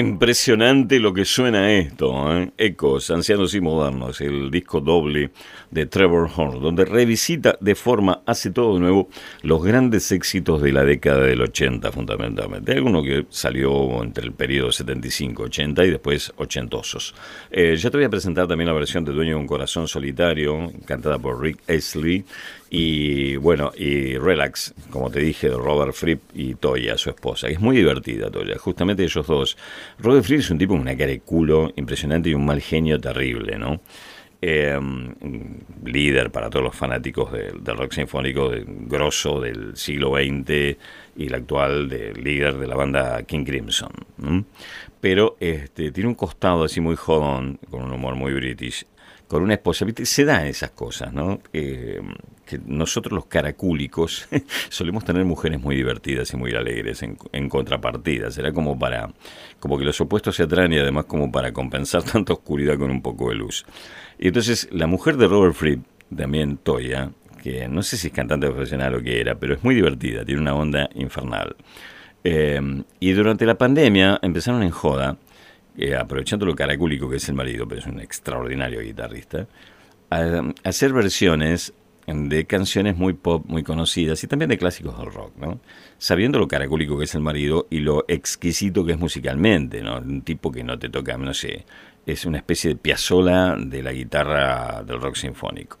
Impresionante lo que suena esto, ¿eh? Ecos, Ancianos y Modernos, el disco doble de Trevor Horn, donde revisita de forma, hace todo nuevo, los grandes éxitos de la década del 80 fundamentalmente. Alguno que salió entre el periodo 75-80 y después ochentosos. Eh, ya te voy a presentar también la versión de Dueño de un Corazón Solitario, cantada por Rick Astley, y bueno, y Relax, como te dije, de Robert Fripp y Toya, su esposa. Es muy divertida, Toya. Justamente ellos dos. Robert Fripp es un tipo con una cara de culo impresionante y un mal genio terrible, ¿no? Eh, líder para todos los fanáticos del, rock sinfónico de, grosso del siglo XX y el actual de, líder de la banda King Crimson. Pero este, tiene un costado así muy jodón, con un humor muy british, con una esposa. Se dan esas cosas, ¿no? Que nosotros los caracúlicos solemos tener mujeres muy divertidas y muy alegres en, en contrapartida. Será como para, como que los opuestos se atraen y además como para compensar tanta oscuridad con un poco de luz. Y entonces la mujer de Robert Fripp, también Toya, que no sé si es cantante profesional o qué era, pero es muy divertida, tiene una onda infernal. Eh, y durante la pandemia empezaron en joda eh, aprovechando lo caracúlico que es el marido, pero es un extraordinario guitarrista, a, hacer versiones de canciones muy pop, muy conocidas y también de clásicos del rock, ¿no? Sabiendo lo caracúlico que es el marido y lo exquisito que es musicalmente, ¿no? Un tipo que no te toca, no sé, es una especie de piazzola de la guitarra del rock sinfónico.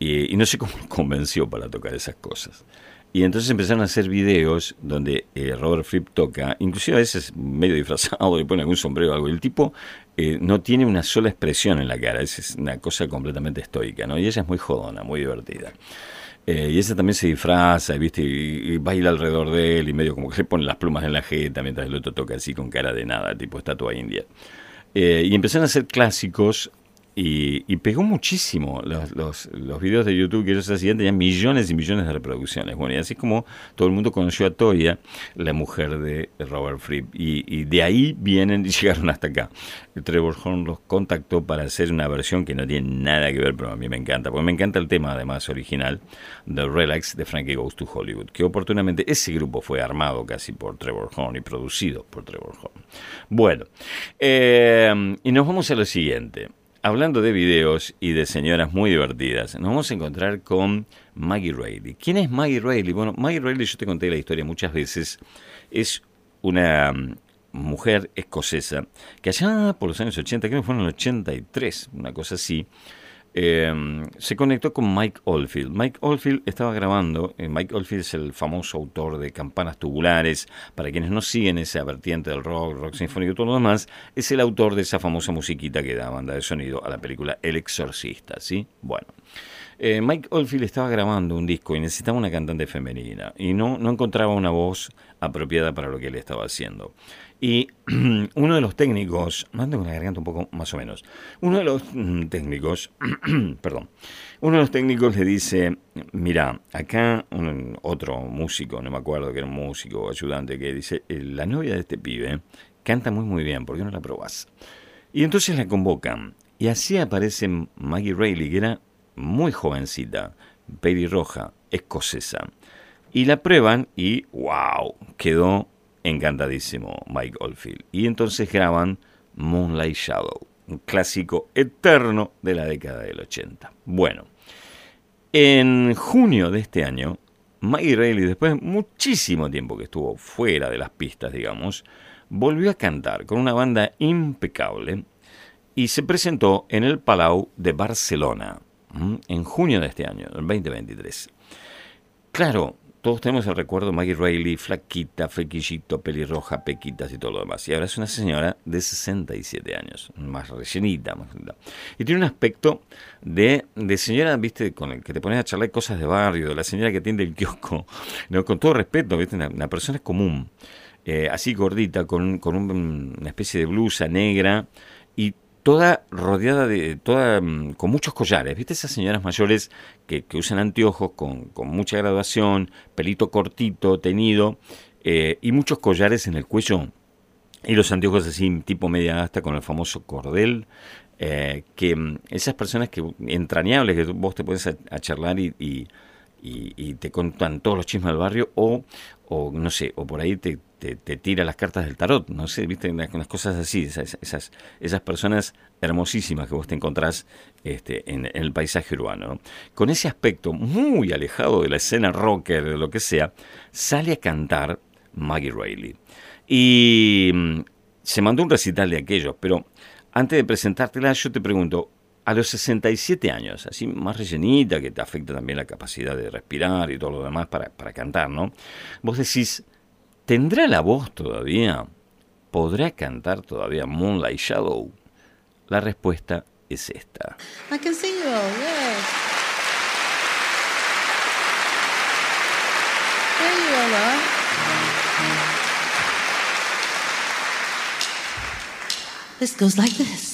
Y, y no sé cómo convenció para tocar esas cosas. Y entonces empezaron a hacer videos donde eh, Robert Fripp toca, inclusive a veces medio disfrazado, le pone algún sombrero o algo. El tipo eh, no tiene una sola expresión en la cara, es, una cosa completamente estoica, ¿no? Y ella es muy jodona, muy divertida. Eh, y ella también se disfraza, ¿viste? Y, y baila alrededor de él y medio como que le pone las plumas en la jeta mientras el otro toca así con cara de nada, tipo estatua india. Y empezaron a hacer clásicos y, y pegó muchísimo. Los, los, los videos de YouTube que ellos hacían tenían millones y millones de reproducciones. Bueno, y así como todo el mundo conoció a Toya, la mujer de Robert Fripp. Y, y de ahí vienen y llegaron hasta acá. Trevor Horn los contactó para hacer una versión que no tiene nada que ver, pero a mí me encanta. Porque me encanta el tema, además, original de Relax de Frankie Goes to Hollywood. Que oportunamente ese grupo fue armado casi por Trevor Horn y producido por Trevor Horn. Bueno, eh, y nos vamos a lo siguiente. Hablando de videos y de señoras muy divertidas, nos vamos a encontrar con Maggie Reilly. ¿Quién es Maggie Reilly? Bueno, Maggie Reilly, yo te conté la historia muchas veces, es una mm, mujer escocesa que allá por los años 80, creo que fue en el 83, una cosa así, eh, se conectó con Mike Oldfield. Mike Oldfield estaba grabando, eh, Mike Oldfield es el famoso autor de Campanas Tubulares, para quienes no siguen esa vertiente del rock, rock sinfónico y todo lo demás, es el autor de esa famosa musiquita que da banda de sonido a la película El Exorcista, ¿sí? Bueno. Eh, Mike Oldfield estaba grabando un disco y necesitaba una cantante femenina y no, no encontraba una voz apropiada para lo que él estaba haciendo. Y uno de los técnicos, mando con la garganta un poco más o menos, uno de los mm, técnicos, perdón, uno de los técnicos le dice, mira, acá otro músico, no me acuerdo que era un músico ayudante, que dice, "Eh, la novia de este pibe canta muy muy bien, ¿por qué no la probás? Y entonces la convocan, y así aparece Maggie Reilly, que era muy jovencita, pelirroja, escocesa. Y la prueban y wow, quedó encantadísimo Mike Oldfield. Y entonces graban Moonlight Shadow, un clásico eterno de la década del 80. Bueno, en junio de este año, Maggie Reilly, después de muchísimo tiempo que estuvo fuera de las pistas, digamos, volvió a cantar con una banda impecable y se presentó en el Palau de Barcelona en junio de este año, el 2023. Claro, todos tenemos el recuerdo de Maggie Reilly, flaquita, flequillito, pelirroja, pequitas y todo lo demás. Y ahora es una señora de 67 años, más rellenita, más. Y tiene un aspecto de, de señora, viste, con el que te pones a charlar cosas de barrio, de la señora que atiende el kiosco, con todo respeto, viste, una, una persona común, eh, así gordita, con, con un- una especie de blusa negra y toda rodeada de, toda mm, con muchos collares, ¿viste? Esas señoras mayores que, que usan anteojos con, con mucha graduación, pelito cortito, tenido, eh, y muchos collares en el cuello, y los anteojos así tipo media asta con el famoso cordel, eh, que mm, esas personas que entrañables que vos te pones a, a charlar y, y- y- y te contan todos los chismes del barrio o, o no sé, o por ahí te, te, tira las cartas del tarot, no sé, viste, unas, cosas así, esas, esas, esas personas hermosísimas que vos te encontrás este, en, el paisaje urbano. ¿no? Con ese aspecto muy alejado de la escena rocker, de lo que sea, sale a cantar Maggie Reilly. Y mm, se mandó un recital de aquellos, pero antes de presentártela, yo te pregunto, a los 67 años, así más rellenita, que te afecta también la capacidad de respirar y todo lo demás para, para cantar, ¿no? Vos decís, ¿tendrá la voz todavía? ¿Podrá cantar todavía Moonlight Shadow? La respuesta es esta. I can see you yes. This goes like this.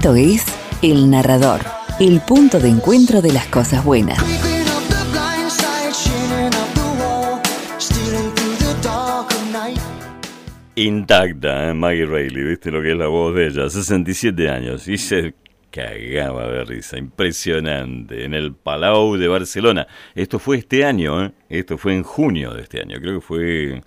Esto es El Narrador, el punto de encuentro de las cosas buenas. Intacta, ¿eh? Maggie Reilly, ¿viste lo que es la voz de ella? 67 años y se cagaba de risa, impresionante, en el Palau de Barcelona. Esto fue este año, ¿eh? Esto fue en junio de este año, creo que fue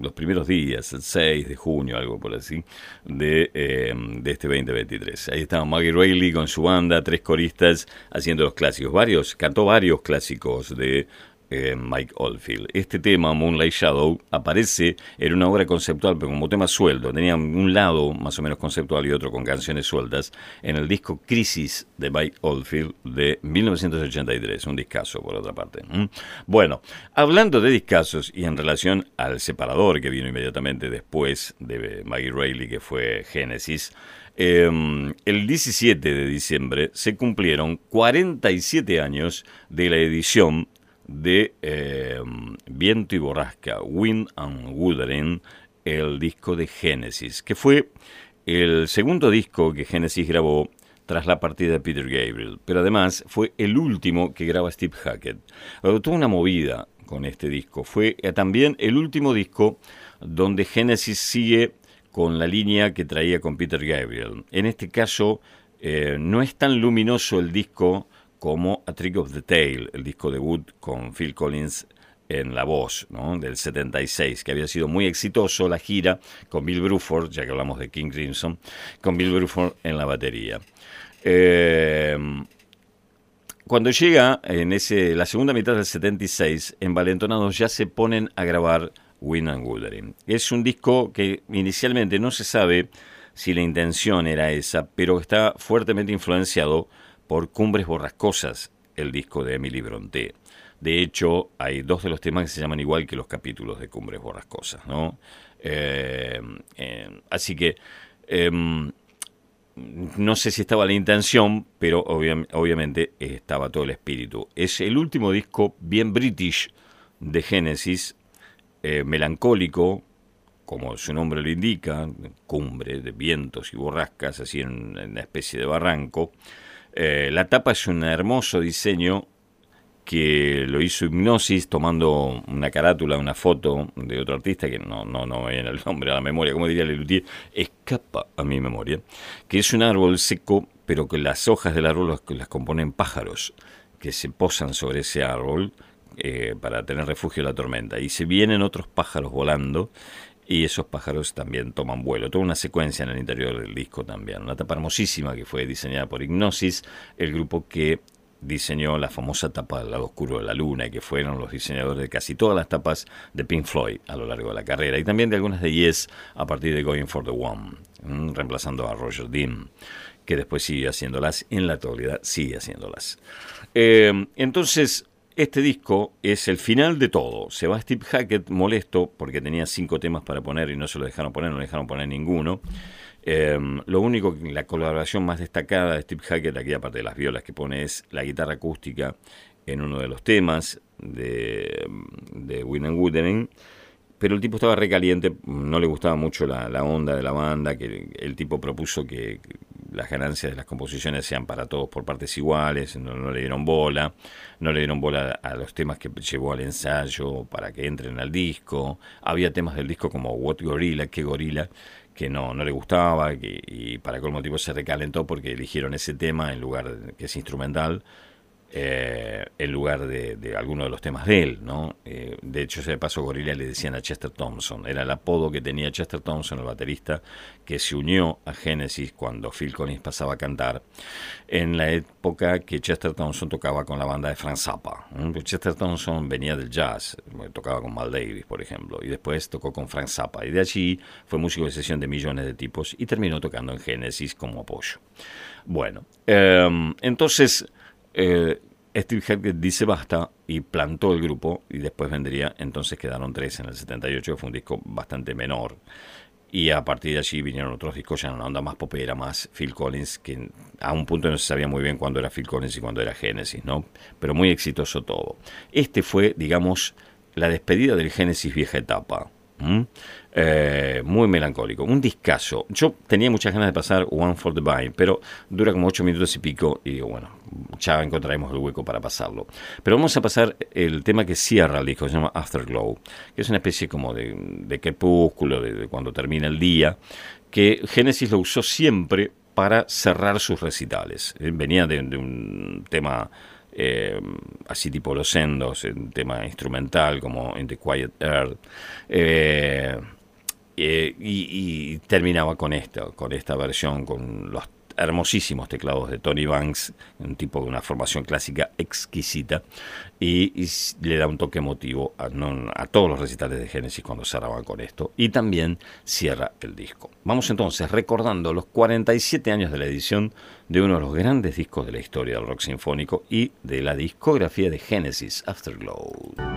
los primeros días, el 6 de junio, algo por así, de, eh, de este 2023. Ahí estaba Maggie Reilly con su banda, tres coristas haciendo los clásicos, varios, cantó varios clásicos de eh, Mike Oldfield. Este tema, Moonlight Shadow, aparece en una obra conceptual, pero como tema sueldo. Tenía un lado más o menos conceptual y otro con canciones sueltas en el disco Crisis de Mike Oldfield de 1983. Un discazo, por otra parte. Bueno, hablando de discazos y en relación al separador que vino inmediatamente después de Maggie Reilly, que fue Genesis. Eh, el 17 de diciembre se cumplieron 47 años de la edición de eh, Viento y Borrasca, Wind and Wuthering, el disco de Genesis, que fue el segundo disco que Genesis grabó tras la partida de Peter Gabriel, pero además fue el último que graba Steve Hackett. Tuvo una movida con este disco. Fue eh, también el último disco donde Genesis sigue con la línea que traía con Peter Gabriel. En este caso, eh, no es tan luminoso el disco como A Trick of the Tail, el disco debut con Phil Collins en la voz, ¿no? del 76, que había sido muy exitoso la gira con Bill Bruford, ya que hablamos de King Crimson, con Bill Bruford en la batería. Eh, cuando llega en ese, la segunda mitad del 76, en Valentonados ya se ponen a grabar Win and Wuthering. Es un disco que inicialmente no se sabe si la intención era esa, pero está fuertemente influenciado por Cumbres Borrascosas, el disco de Emily Bronte. De hecho, hay dos de los temas que se llaman igual que los capítulos de Cumbres Borrascosas, ¿no? Eh, eh, así que em, no sé si estaba la intención, pero obvia- obviamente estaba todo el espíritu. Es el último disco bien british de Genesis, eh, melancólico, como su nombre lo indica, cumbre de vientos y borrascas, así en una especie de barranco. Eh, la tapa es un hermoso diseño que lo hizo Hipnosis tomando una carátula, una foto de otro artista que no, no, no me viene el nombre a la memoria, como diría Lelutier, escapa a mi memoria, que es un árbol seco, pero que las hojas del árbol las, las componen pájaros que se posan sobre ese árbol eh, para tener refugio de la tormenta. Y se vienen otros pájaros volando y esos pájaros también toman vuelo. Toda una secuencia en el interior del disco también. Una tapa hermosísima que fue diseñada por Hipnosis, el grupo que diseñó la famosa tapa del lado oscuro de la luna y que fueron los diseñadores de casi todas las tapas de Pink Floyd a lo largo de la carrera y también de algunas de Yes a partir de Going for the One, mm, reemplazando a Roger Dean, que después sigue haciéndolas, en la actualidad sigue haciéndolas. Eh, entonces, este disco es el final de todo. Se va Steve Hackett molesto porque tenía cinco temas para poner y no se lo dejaron poner, no dejaron poner ninguno. Eh, lo único, la colaboración más destacada de Steve Hackett, aquí aparte de las violas que pone, es la guitarra acústica en uno de los temas de, de Win and. Pero el tipo estaba recaliente, no le gustaba mucho la, la onda de la banda, que el tipo propuso que las ganancias de las composiciones sean para todos por partes iguales, no, le dieron bola, no le dieron bola a los temas que llevó al ensayo para que entren al disco, había temas del disco como What Gorilla, qué gorila, que no, no le gustaba que- y para colmo tipo se recalentó porque eligieron ese tema en lugar de, que es instrumental eh, en lugar de, de alguno de los temas de él, ¿no? Eh, de hecho, ese paso Gorilla le decían a Chester Thompson, era el apodo que tenía Chester Thompson, el baterista, que se unió a Genesis cuando Phil Collins pasaba a cantar, en la época que Chester Thompson tocaba con la banda de Frank Zappa. ¿no? Chester Thompson venía del jazz, tocaba con Mal Davis, por ejemplo, y después tocó con Frank Zappa, y de allí fue músico de sesión de millones de tipos y terminó tocando en Genesis como apoyo. Bueno, eh, entonces eh, Steve Hackett dice basta y plantó el grupo y después vendría, entonces quedaron tres en el 78, que fue un disco bastante menor. Y a partir de allí vinieron otros discos ya en una onda más popera, más Phil Collins, que a un punto no se sabía muy bien cuándo era Phil Collins y cuándo era Genesis, ¿no? Pero muy exitoso todo. Este fue, digamos, la despedida del Genesis vieja etapa. ¿Mm? Eh, muy melancólico, un discazo. Yo tenía muchas ganas de pasar One for the Vine, pero dura como ocho minutos y pico y digo, bueno, ya encontraremos el hueco para pasarlo. Pero vamos a pasar el tema que cierra el disco, se llama Afterglow, que es una especie como de, de crepúsculo, de, de cuando termina el día, que Genesis lo usó siempre para cerrar sus recitales. Eh, Venía de, de un tema eh, así tipo Los Endos, un tema instrumental como In the Quiet Earth. Eh, eh, y, y terminaba con esta, con esta versión, con los hermosísimos teclados de Tony Banks, un tipo de una formación clásica exquisita, y, le da un toque emotivo a todos los recitales de Genesis cuando cerraban con esto, y también cierra el disco. Vamos entonces recordando los 47 años de la edición de uno de los grandes discos de la historia del rock sinfónico y de la discografía de Genesis, Afterglow.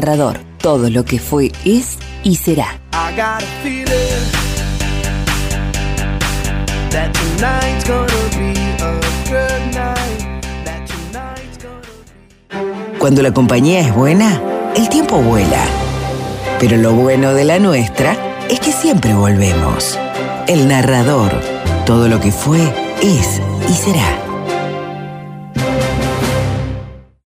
Narrador. Todo lo que fue, es y será. Cuando la compañía es buena, el tiempo vuela. Pero lo bueno de la nuestra es que siempre volvemos. El narrador. Todo lo que fue, es y será.